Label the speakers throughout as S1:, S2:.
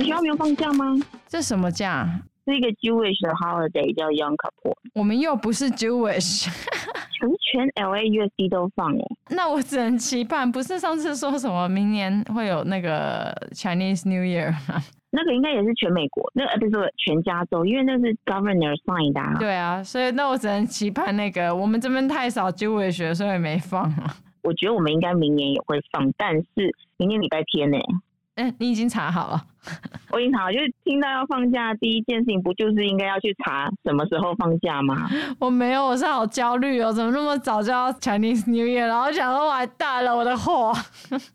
S1: 们学校没有放假吗？
S2: 这什么假？
S1: 是一个 Jewish 的 holiday 叫 Yom Kippur。
S2: 我们又不是 Jewish，
S1: 可是全 LAUSD 都放哦。
S2: 那我只能期盼，不是上次说什么明年会有那个 Chinese New Year 吗？
S1: 那个应该也是全美国，那个不是全加州，因为那是 Governor sign 的啊。
S2: 对啊，所以那我只能期盼那个我们这边太少 Jewish，所以没放。
S1: 我觉得我们应该明年也会放，但是明年礼拜天呢？
S2: 哎，你已经查好了？
S1: 我已经查好，就是听到要放假，第一件事情不就是应该要去查什么时候放假吗？
S2: 我没有，我是好焦虑哦，怎么那么早就要 Chinese New Year，然后想说完蛋了，我的货。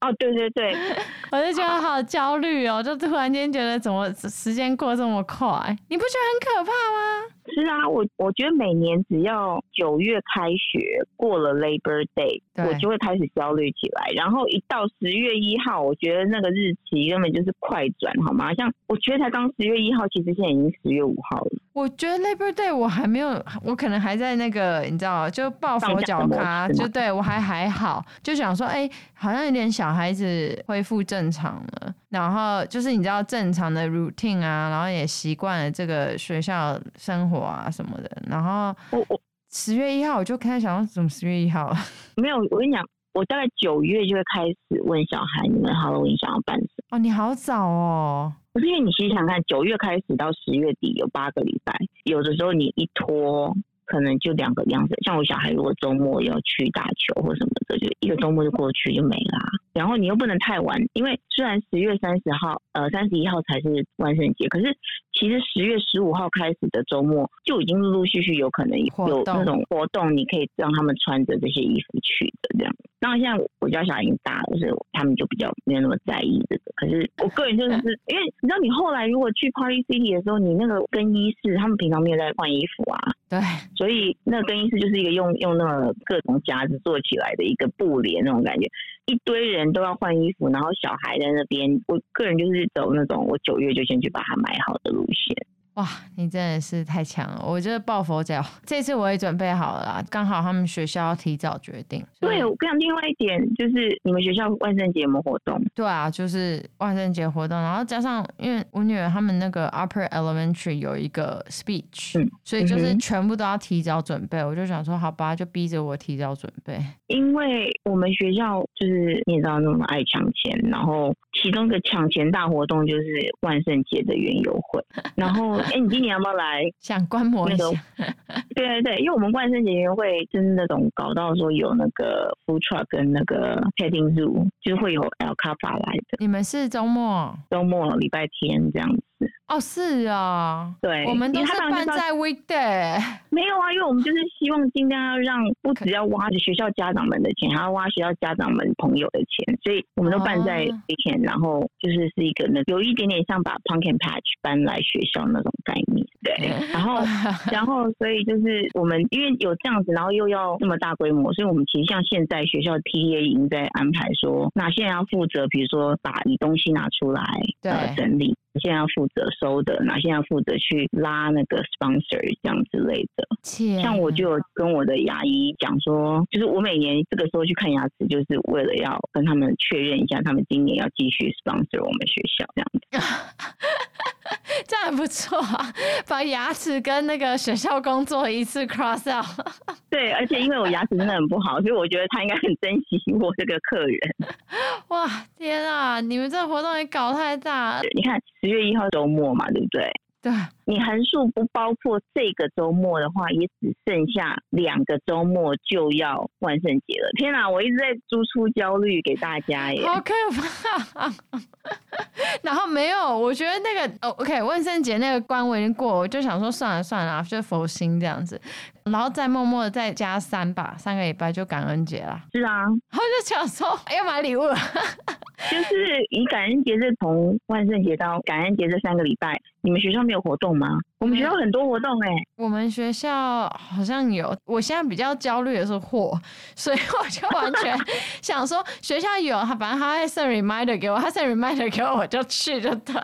S1: 哦，对对对，
S2: 我就觉得好焦虑哦，就突然间觉得怎么时间过这么快？你不觉得很可怕吗？
S1: 是啊，我我觉得每年只要九月开学过了 Labor Day，我就会开始焦虑起来。然后一到十月一号，我觉得那个日期根本就是快转，好吗？像我觉得才刚十月一号，其实现在已经十月五号了。
S2: 我觉得 Labor Day 我还没有，我可能还在那个你知道，就抱佛脚咖，就对我还还好，就想说，哎、欸，好像有点小孩子恢复正常了。然后就是你知道正常的 routine 啊，然后也习惯了这个学校生活啊什么的。然后我我十月一号我就开始想说，怎么十月一号？
S1: 没有，我跟你讲，我大概九月就会开始问小孩，你们 Halloween 想要办什么？
S2: 哦，你好早哦。
S1: 不是因为你其实想看，九月开始到十月底有八个礼拜，有的时候你一拖。可能就两个样子，像我小孩如果周末要去打球或什么的，就一个周末就过去就没啦。然后你又不能太晚，因为虽然十月三十号、呃三十一号才是万圣节，可是其实十月十五号开始的周末就已经陆陆续续有可能有那种活动，你可以让他们穿着这些衣服去的这样。当然现在我家小孩已经大了，所以他们就比较没有那么在意这个。可是我个人就是 因为你知道，你后来如果去 Party City 的时候，你那个更衣室，他们平常没有在换衣服啊。
S2: 对。
S1: 所以那个更衣室就是一个用用那个各种夹子做起来的一个布帘那种感觉，一堆人都要换衣服，然后小孩在那边。我个人就是走那种我九月就先去把它买好的路线。
S2: 哇，你真的是太强了！我觉得抱佛脚，这次我也准备好了啦，刚好他们学校要提早决定。
S1: 对，我跟你讲，另外一点就是你们学校万圣节有没有活动？
S2: 对啊，就是万圣节活动，然后加上因为我女儿他们那个 Upper Elementary 有一个 speech，嗯，所以就是全部都要提早准备。我就想说，好吧，就逼着我提早准备。
S1: 因为我们学校就是你也知道那么爱抢钱，然后其中一个抢钱大活动就是万圣节的园游会，然后。哎、欸，你今年要不要来？
S2: 想观摩一下。
S1: 对对对，因为我们万圣节音乐会就是那种搞到说有那个 food truck 跟那个 petting zoo，就是会有 alpaca 来的。
S2: 你们是周末？
S1: 周末礼拜天这样子。
S2: 哦，是啊，
S1: 对，
S2: 我们都是办在 weekday。
S1: 没有啊，因为我们就是希望尽量要让不只要挖学校家长们的钱，还要挖学校家长们朋友的钱，所以我们都办在 weekend，、哦、然后就是是一个那有一点点像把 pumpkin patch 搬来学校那种概念，对，然后 然后所以就是我们因为有这样子，然后又要那么大规模，所以我们其实像现在学校 PTA 已经在安排说，哪些人要负责，比如说把你东西拿出来，对，呃、整理。现在要负责收的，哪现在要负责去拉那个 sponsor 这样之类的。像我就有跟我的牙医讲说，就是我每年这个时候去看牙齿，就是为了要跟他们确认一下，他们今年要继续 sponsor 我们学校这样子。
S2: 这样还不错啊，把牙齿跟那个学校工作一次 cross out。
S1: 对，而且因为我牙齿真的很不好，所以我觉得他应该很珍惜我这个客人。
S2: 哇，天啊，你们这个活动也搞太大了。
S1: 你看十月一号周末嘛，对不对？
S2: 对。
S1: 你横竖不包括这个周末的话，也只剩下两个周末就要万圣节了。天哪，我一直在输出焦虑给大家耶，
S2: 好可怕！然后没有，我觉得那个哦 OK，万圣节那个关我已经过，我就想说算了算了，就佛心这样子，然后再默默的再加三吧，三个礼拜就感恩节了。
S1: 是啊，然
S2: 后就想说要买礼物了，
S1: 就是以感恩节这从万圣节到感恩节这三个礼拜，你们学校没有活动吗？我们学校很多活动哎、欸，
S2: 我们学校好像有。我现在比较焦虑的是货，所以我就完全想说学校有，他反正他会 send reminder 给我，他 send reminder 给我，我就去就对。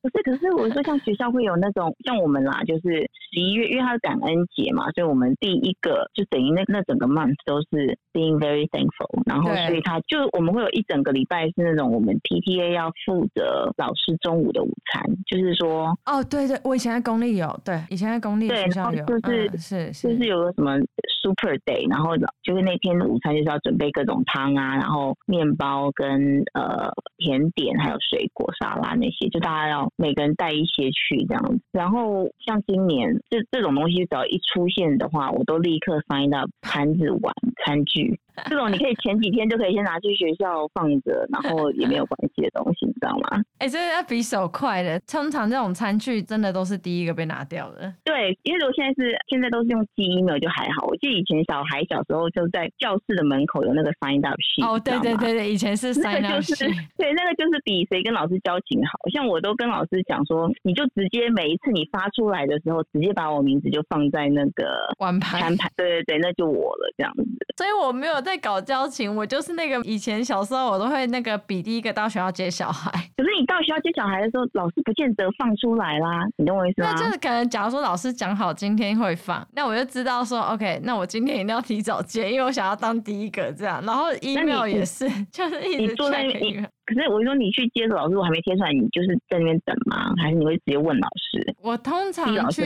S1: 不是，可是我说像学校会有那种像我们啦，就是十一月，因为它是感恩节嘛，所以我们第一个就等于那那整个 month 都是 being very thankful，然后所以他就我们会有一整个礼拜是那种我们 PTA 要负责老师中午的午餐，就是说
S2: 哦，对对，我以前在公立有，对，以前在公立学校有，
S1: 就是、
S2: 嗯、是，
S1: 是就是有个什么 super day，然后就是那天的午餐就是要准备各种汤啊，然后面包跟呃甜点还有水果沙拉那些，就大家要。每个人带一些去这样子，然后像今年这这种东西只要一出现的话，我都立刻 sign up 盘子碗餐具。这种你可以前几天就可以先拿去学校放着，然后也没有关系的东西，你知道吗？
S2: 哎、欸，这是要比手快的。通常这种餐具真的都是第一个被拿掉的。
S1: 对，因为我现在是现在都是用寄 email 就还好。我记得以前小孩小时候就在教室的门口有那个 sign up sheet。
S2: 哦，对对对对，以前是 sign up sheet。
S1: 对，那个就是比谁跟老师交情好。像我都跟老师讲说，你就直接每一次你发出来的时候，直接把我名字就放在那个
S2: 碗盘。
S1: 对对对，那就我了这样子。
S2: 所以我没有。在搞交情，我就是那个以前小时候我都会那个比第一个到学校接小孩。
S1: 可是你到学校接小孩的时候，老师不见得放出来啦，你懂我意思吗？
S2: 那就是可能，假如说老师讲好今天会放，那我就知道说 OK，那我今天一定要提早接，因为我想要当第一个这样。然后 email 也是，就是一直坐在那边。
S1: 可是我就说你去接的老师，我还没贴出来，你就是在那边等吗？还是你会直接问老师？
S2: 我通常去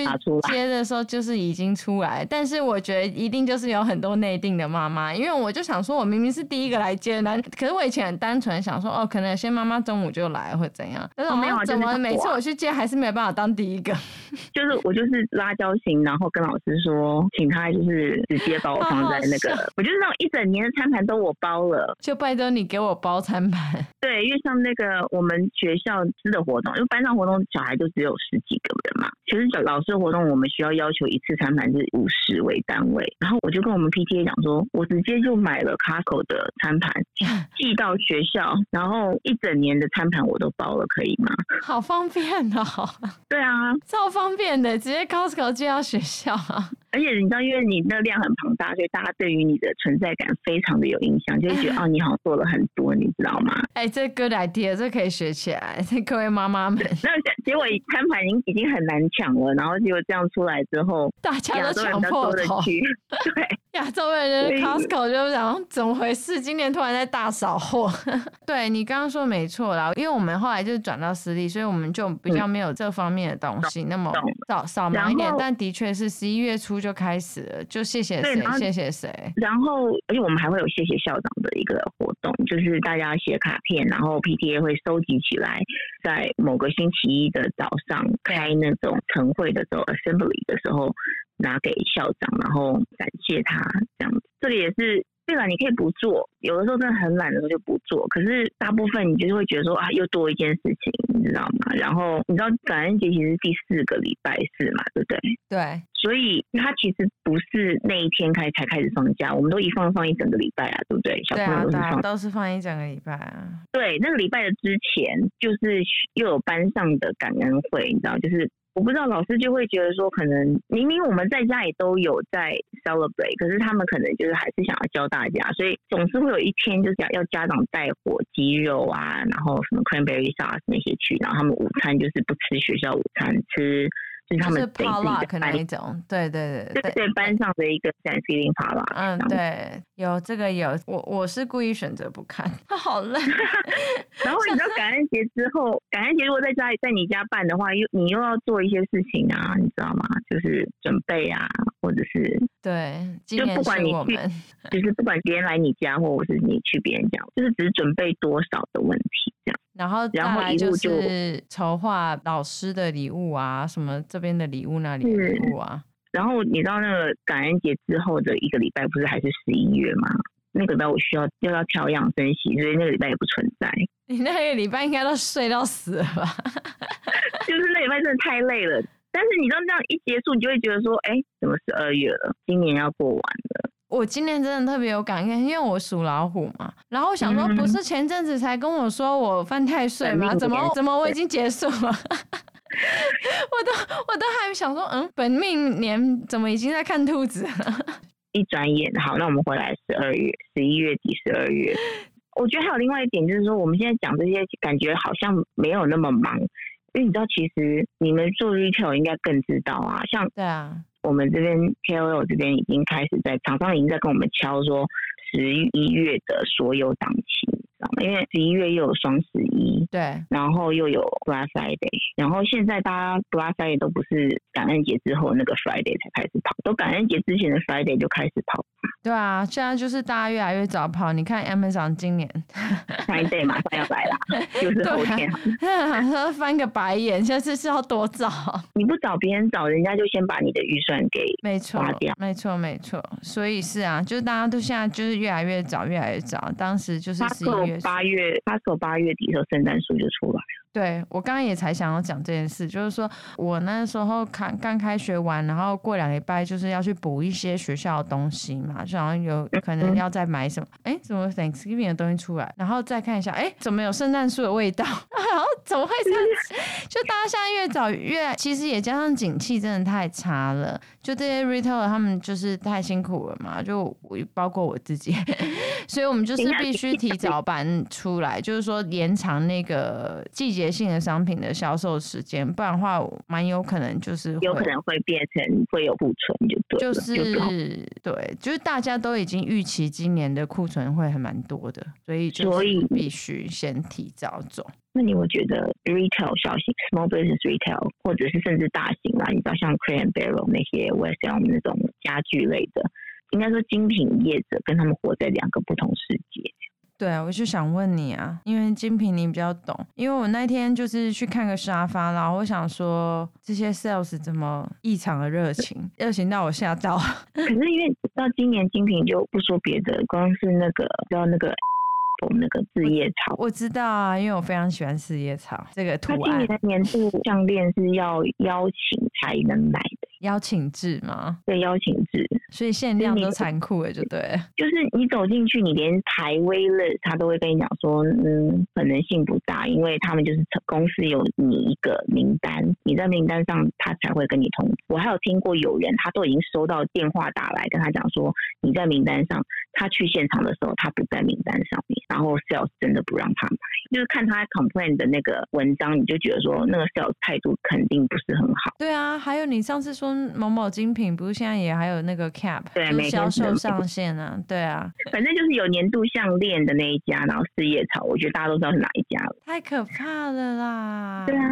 S2: 接的时候就是已经出来，但是我觉得一定就是有很多内定的妈妈，因为我就想说，我明明是第一个来接的，可是我以前很单纯想说，哦，可能有些妈妈中午就来或怎样，但是我没有怎么每次我去接还是没有办法当第一个，
S1: 就是我就是拉交情，然后跟老师说，请他就是直接把我放在那个，好好我就是那种一整年的餐盘都我包了，
S2: 就拜托你给我包餐盘。
S1: 对，对因为像那个我们学校吃的活动，因为班上活动小孩就只有十几个人嘛。其实老师的活动，我们需要要求一次餐盘是五十为单位。然后我就跟我们 PTA 讲说，我直接就买了 Costco 的餐盘 寄到学校，然后一整年的餐盘我都包了，可以吗？
S2: 好方便哦。
S1: 对啊，
S2: 超方便的，直接 Costco 寄到学校。
S1: 而且你知道，因为你那量很庞大，所以大家对于你的存在感非常的有印象，就会觉得 哦，你好像做了很多，你知道吗？
S2: 哎、欸，这 good idea，这可以学起来。各位妈妈们，
S1: 那结果餐盘已经已经很难抢了，然后结果这样出来之后，
S2: 大家都抢破头。
S1: 对，
S2: 亚洲人的 Costco 就想怎么回事？今年突然在大扫货。对，你刚刚说没错啦，因为我们后来就是转到私立，所以我们就比较没有这方面的东西，嗯、那么少少忙一点。但的确是十一月初。就开始了，就谢谢谁，谢谢谁。
S1: 然后，而且我们还会有谢谢校长的一个活动，就是大家写卡片，然后 PTA 会收集起来，在某个星期一的早上开那种晨会的时候，assembly 的时候拿给校长，然后感谢他这样子。这里也是。对了，你可以不做，有的时候真的很懒的时候就不做。可是大部分你就是会觉得说啊，又多一件事情，你知道吗？然后你知道感恩节其实是第四个礼拜四嘛，对不对？
S2: 对。
S1: 所以它其实不是那一天开才开始放假，我们都一放放一整个礼拜啊，对不对？小朋友都是放，
S2: 啊、都是放一整个礼拜啊。
S1: 对，那个礼拜的之前就是又有班上的感恩会，你知道，就是。我不知道老师就会觉得说，可能明明我们在家里都有在 celebrate，可是他们可能就是还是想要教大家，所以总是会有一天就是要家长带火鸡肉啊，然后什么 cranberry sauce 那些去，然后他们午餐就是不吃学校午餐，吃。就是他们自己的
S2: 那一种，对对对对，
S1: 对班上的一个 Thanksgiving party。
S2: 嗯，对，有这个有，我我是故意选择不看，好累。
S1: 然后你知道感恩节之后，感恩节如果在家里在你家办的话，又你又要做一些事情啊，你知道吗？就是准备啊，或者是
S2: 对，
S1: 就不管你去，就是不管别人来你家，或者是你去别人家，就是只是准备多少的问题这样。
S2: 然后然后礼物就是筹划老师的礼物啊，什么这边的礼物那里的礼物啊。
S1: 然后你知道那个感恩节之后的一个礼拜不是还是十一月吗？那个礼拜我需要又要调养生息，所以那个礼拜也不存在。
S2: 你那个礼拜应该都睡到死了吧？
S1: 就是那礼拜真的太累了。但是你知道这样一结束，你就会觉得说，哎，怎么十二月了？今年要过完了。
S2: 我今年真的特别有感慨，因为我属老虎嘛。然后我想说，不是前阵子才跟我说我犯太岁吗？怎么怎么我已经结束了？我都我都还想说，嗯，本命年怎么已经在看兔子了？
S1: 一转眼，好，那我们回来十二月、十一月底、十二月。我觉得还有另外一点，就是说我们现在讲这些，感觉好像没有那么忙。因为你知道，其实你们做 retail 应该更知道啊，像
S2: 对啊，
S1: 我们这边 KOL 这边已经开始在厂商已经在跟我们敲说十一月的所有档期。因为十一月又有双十一，
S2: 对，
S1: 然后又有 Black Friday，然后现在大家 Black Friday 都不是感恩节之后那个 Friday 才开始跑，都感恩节之前的 Friday 就开始跑。
S2: 对啊，现在就是大家越来越早跑。你看 Amazon 今年
S1: Friday 马上要来了，就是后天。
S2: 他翻个白眼，现在是要多早？
S1: 你不找别人找，人家就先把你的预算给
S2: 没错，没错，没错。所以是啊，就是大家都现在就是越来越早，越来越早。当时就是十一月。
S1: 八月，他说八月底的时候，圣诞树就出来了。
S2: 对，我刚刚也才想要讲这件事，就是说我那时候刚刚开学完，然后过两礼拜就是要去补一些学校的东西嘛，就好像有可能要再买什么，哎、嗯，怎么 Thanksgiving 的东西出来，然后再看一下，哎，怎么有圣诞树的味道？然后怎么会这样子？就大家现在越早越，其实也加上景气真的太差了，就这些 retailer 他们就是太辛苦了嘛，就包括我自己，所以我们就是必须提早搬出来，就是说延长那个季节。节性的商品的销售时间，不然的话，蛮有可能就是
S1: 有可能会变成会有库存，就对，
S2: 就是对，就是大家都已经预期今年的库存会还蛮多的，所以所以必须先提早走。
S1: 那你会觉得 retail 小型 small business retail，或者是甚至大型啦，你知道像 Crane Barrel 那些 Wholesale 那种家具类的，应该说精品业者跟他们活在两个不同世界。
S2: 对啊，我就想问你啊，因为精品你比较懂，因为我那天就是去看个沙发，然后我想说这些 sales 怎么异常的热情，热情到我吓到。
S1: 可是因为到今年精品就不说别的，光是那个叫那个那个四叶草，
S2: 我知道啊，因为我非常喜欢四叶草这个图案。
S1: 他今年的年度项链是要邀请才能买的。
S2: 邀请制吗？
S1: 对，邀请制，
S2: 所以限量都残酷了，就对。
S1: 就是你走进去，你连排位了，他都会跟你讲说，嗯，可能性不大，因为他们就是公司有你一个名单，你在名单上，他才会跟你通知。我还有听过有人，他都已经收到电话打来跟他讲说，你在名单上，他去现场的时候，他不在名单上面，然后 sales 真的不让他买，就是看他 complain 的那个文章，你就觉得说，那个 sales 态度肯定不是很好。
S2: 对啊，还有你上次说。某某精品不是现在也还有那个 cap，对，销售上限啊，对啊，
S1: 反正就是有年度项链的那一家，然后四叶草，我觉得大家都知道是哪一家了。
S2: 太可怕了啦！
S1: 对啊，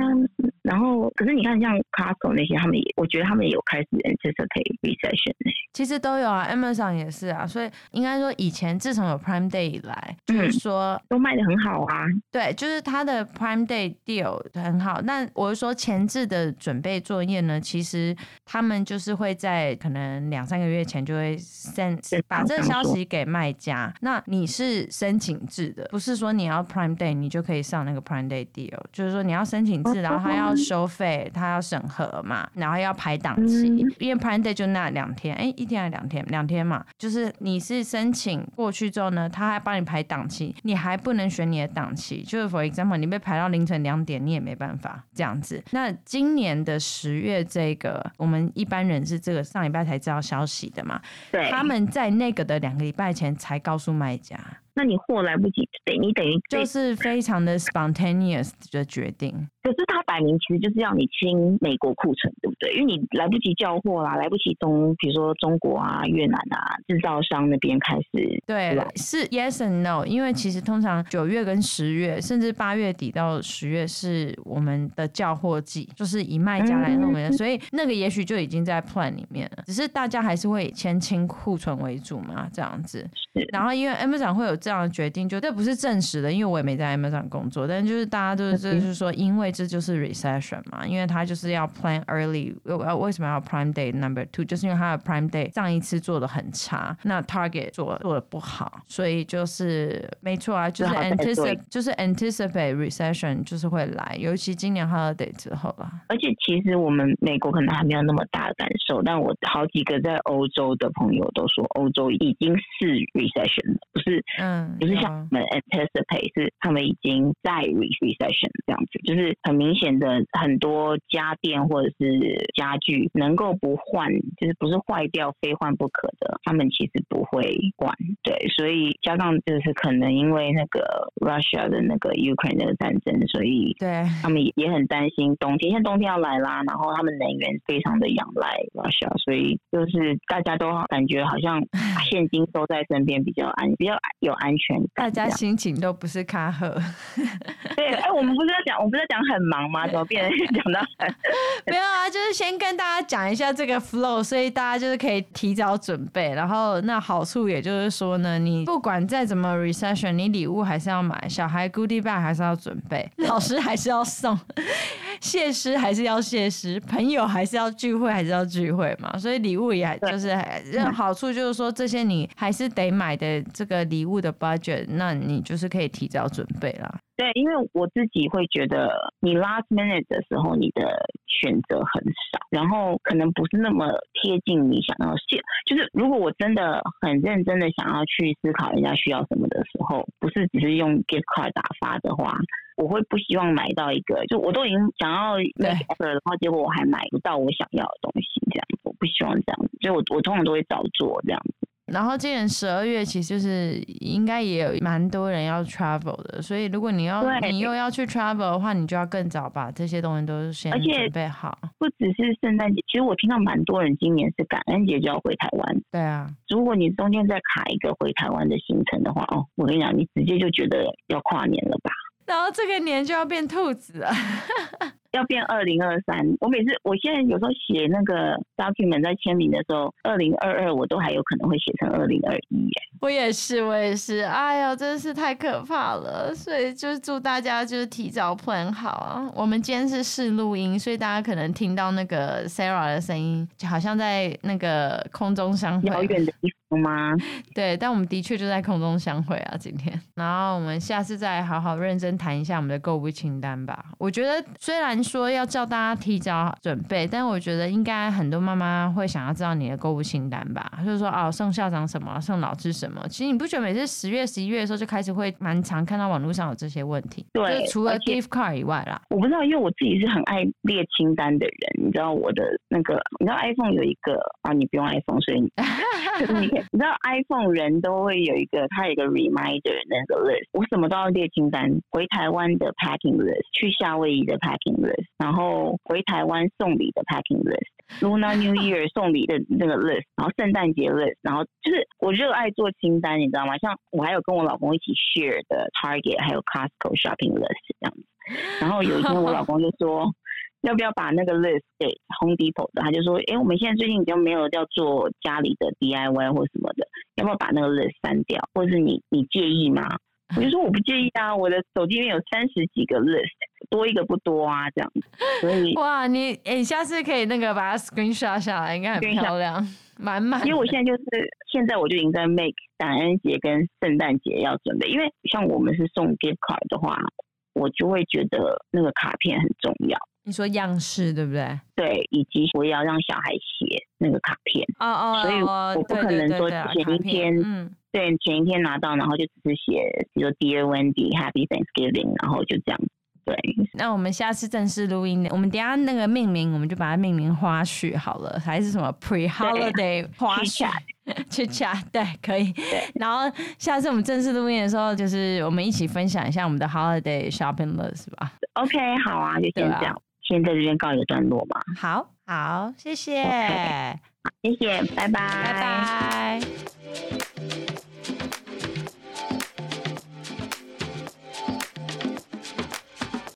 S1: 然后可是你看像 Costco 那些，他们也，我觉得他们也有开始 anticipate recession。
S2: 其实都有啊，Amazon 也是啊，所以应该说以前自从有 Prime Day 以来，就是说、嗯、
S1: 都卖的很好啊。
S2: 对，就是它的 Prime Day deal 很好。那我是说前置的准备作业呢，其实。他们就是会在可能两三个月前就会 send 把这个消息给卖家。那你是申请制的，不是说你要 Prime Day 你就可以上那个 Prime Day deal，就是说你要申请制，然后他要收费，他要审核嘛，然后要排档期，因为 Prime Day 就那两天，哎，一天还是两天？两天嘛，就是你是申请过去之后呢，他还帮你排档期，你还不能选你的档期，就是 For example，你被排到凌晨两点，你也没办法这样子。那今年的十月这个我们。一般人是这个上礼拜才知道消息的嘛？
S1: 对，
S2: 他们在那个的两个礼拜前才告诉卖家。
S1: 那你货来不及，等，你等于
S2: 就是非常的 spontaneous 的决定。
S1: 可是他摆明其实就是要你清美国库存，对不对？因为你来不及叫货啦，来不及从比如说中国啊、越南啊制造商那边开始。
S2: 对，是 yes and no。因为其实通常九月跟十月，甚至八月底到十月是我们的叫货季，就是以卖家来弄的，嗯，所以那个也许就已经在 plan 里面了。只是大家还是会先清库存为主嘛，这样子。是。然后因为 Amazon 会有这样的决定，就这不是证实的，因为我也没在 Amazon 工作，但就是大家都是就是说因为。这就是 recession 嘛，因为他就是要 plan early。为什么要 Prime Day number two？就是因为他的 Prime Day 上一次做的很差，那 Target 做做的不好，所以就是没错啊，就是 anticipate 就是 anticipate recession 就是会来，尤其今年 holiday 之后了。
S1: 而且其实我们美国可能还没有那么大的感受，但我好几个在欧洲的朋友都说，欧洲已经是 recession 了，不是
S2: 嗯，
S1: 不是像我们 anticipate 是他们已经在 recession 这样子，就是很明显的很多家电或者是家具能够不换，就是不是坏掉非换不可的，他们其实不会换。对，所以加上就是可能因为那个 Russia 的那个 Ukraine 那个战争，所以对他们也很担心冬天，现在冬天要来啦，然后他们能源非常的仰赖 Russia，所以就是大家都感觉好像现金收在身边比较安，比较有安全感。
S2: 大家心情都不是卡赫。
S1: 对，哎、欸，我们不是在讲，我们不是在讲很忙吗？怎么变成 讲到很？
S2: 没有啊，就是先跟大家讲一下这个 flow，所以大家就是可以提早准备。然后那好处也就是说呢，你不管再怎么 recession，你礼物还是要买，小孩 goodie bag 还是要准备，老师还是要送，谢师还是要谢师，朋友还是要聚会还是要聚会嘛。所以礼物也就是好处就是说，这些你还是得买的这个礼物的 budget，那你就是可以提早准备啦。
S1: 对，因为我自己会觉得，你 last minute 的时候，你的选择很少，然后可能不是那么贴近你想要的。就是如果我真的很认真的想要去思考人家需要什么的时候，不是只是用 gift card 打发的话，我会不希望买到一个，就我都已经想要 make offer，然后结果我还买不到我想要的东西，这样子，我不希望这样子，所以我我通常都会早做这样子。
S2: 然后今年十二月其实就是应该也有蛮多人要 travel 的，所以如果你要你又要去 travel 的话，你就要更早把这些东西都先准备好。
S1: 不只是圣诞节，其实我听到蛮多人今年是感恩节就要回台湾。
S2: 对啊，
S1: 如果你中间再卡一个回台湾的行程的话，哦，我跟你讲，你直接就觉得要跨年了吧？
S2: 然后这个年就要变兔子了。
S1: 要变二零二三，我每次我现在有时候写那个 document 在签名的时候，二零二二我都还有可能会写成二零二一耶。
S2: 我也是，我也是，哎呀，真是太可怕了。所以就是祝大家就是提早 plan 好啊。我们今天是试录音，所以大家可能听到那个 Sarah 的声音，就好像在那个空中相会。
S1: 遥远的地方吗？
S2: 对，但我们的确就在空中相会啊，今天。然后我们下次再好好认真谈一下我们的购物清单吧。我觉得虽然。说要叫大家提早准备，但我觉得应该很多妈妈会想要知道你的购物清单吧，就是说哦，送校长什么，送老师什么。其实你不觉得每次十月、十一月的时候就开始会蛮常看到网络上有这些问题？对，除了 gift card 以外啦，
S1: 我不知道，因为我自己是很爱列清单的人。你知道我的那个，你知道 iPhone 有一个啊，你不用 iPhone，所以你，你你知道 iPhone 人都会有一个，它有一个 reminder 那个 list，我什么都要列清单，回台湾的 packing list，去夏威夷的 packing list。然后回台湾送礼的 packing list，Lunar New Year 送礼的那个 list，然后圣诞节 list，然后就是我热爱做清单，你知道吗？像我还有跟我老公一起 share 的 Target，还有 Costco shopping list 这样子。然后有一天我老公就说，要不要把那个 list 给 Home Depot 的？他就说，哎，我们现在最近已经没有要做家里的 DIY 或什么的，要不要把那个 list 删掉？或者是你你介意吗？我就说我不介意啊，我的手机里面有三十几个 list，多一个不多啊，这样子。所以
S2: 哇，你诶、欸，下次可以那个把它 screenshot 下来，应该很漂亮，满满。
S1: 因为我现在就是现在我就已经在 make 感恩节跟圣诞节要准备，因为像我们是送 gift card 的话，我就会觉得那个卡片很重要。
S2: 你说样式对不对？
S1: 对，以及我也要让小孩写那个卡片。
S2: 哦哦，
S1: 所以我不可能说前一天，嗯，对，前一天拿到，然后就只是写，比如说 Dear Wendy, Happy Thanksgiving，然后就这样。对，
S2: 那我们下次正式录音，我们等下那个命名，我们就把它命名花絮好了，还是什么 Pre Holiday 花絮？Chit Chat，对，可以。然后下次我们正式录音的时候，就是我们一起分享一下我们的 Holiday Shopping List 吧。
S1: OK，好啊，就先这样。先在这边告一个段落吧。
S2: 好好，谢谢，okay.
S1: 谢谢，拜拜，
S2: 拜拜。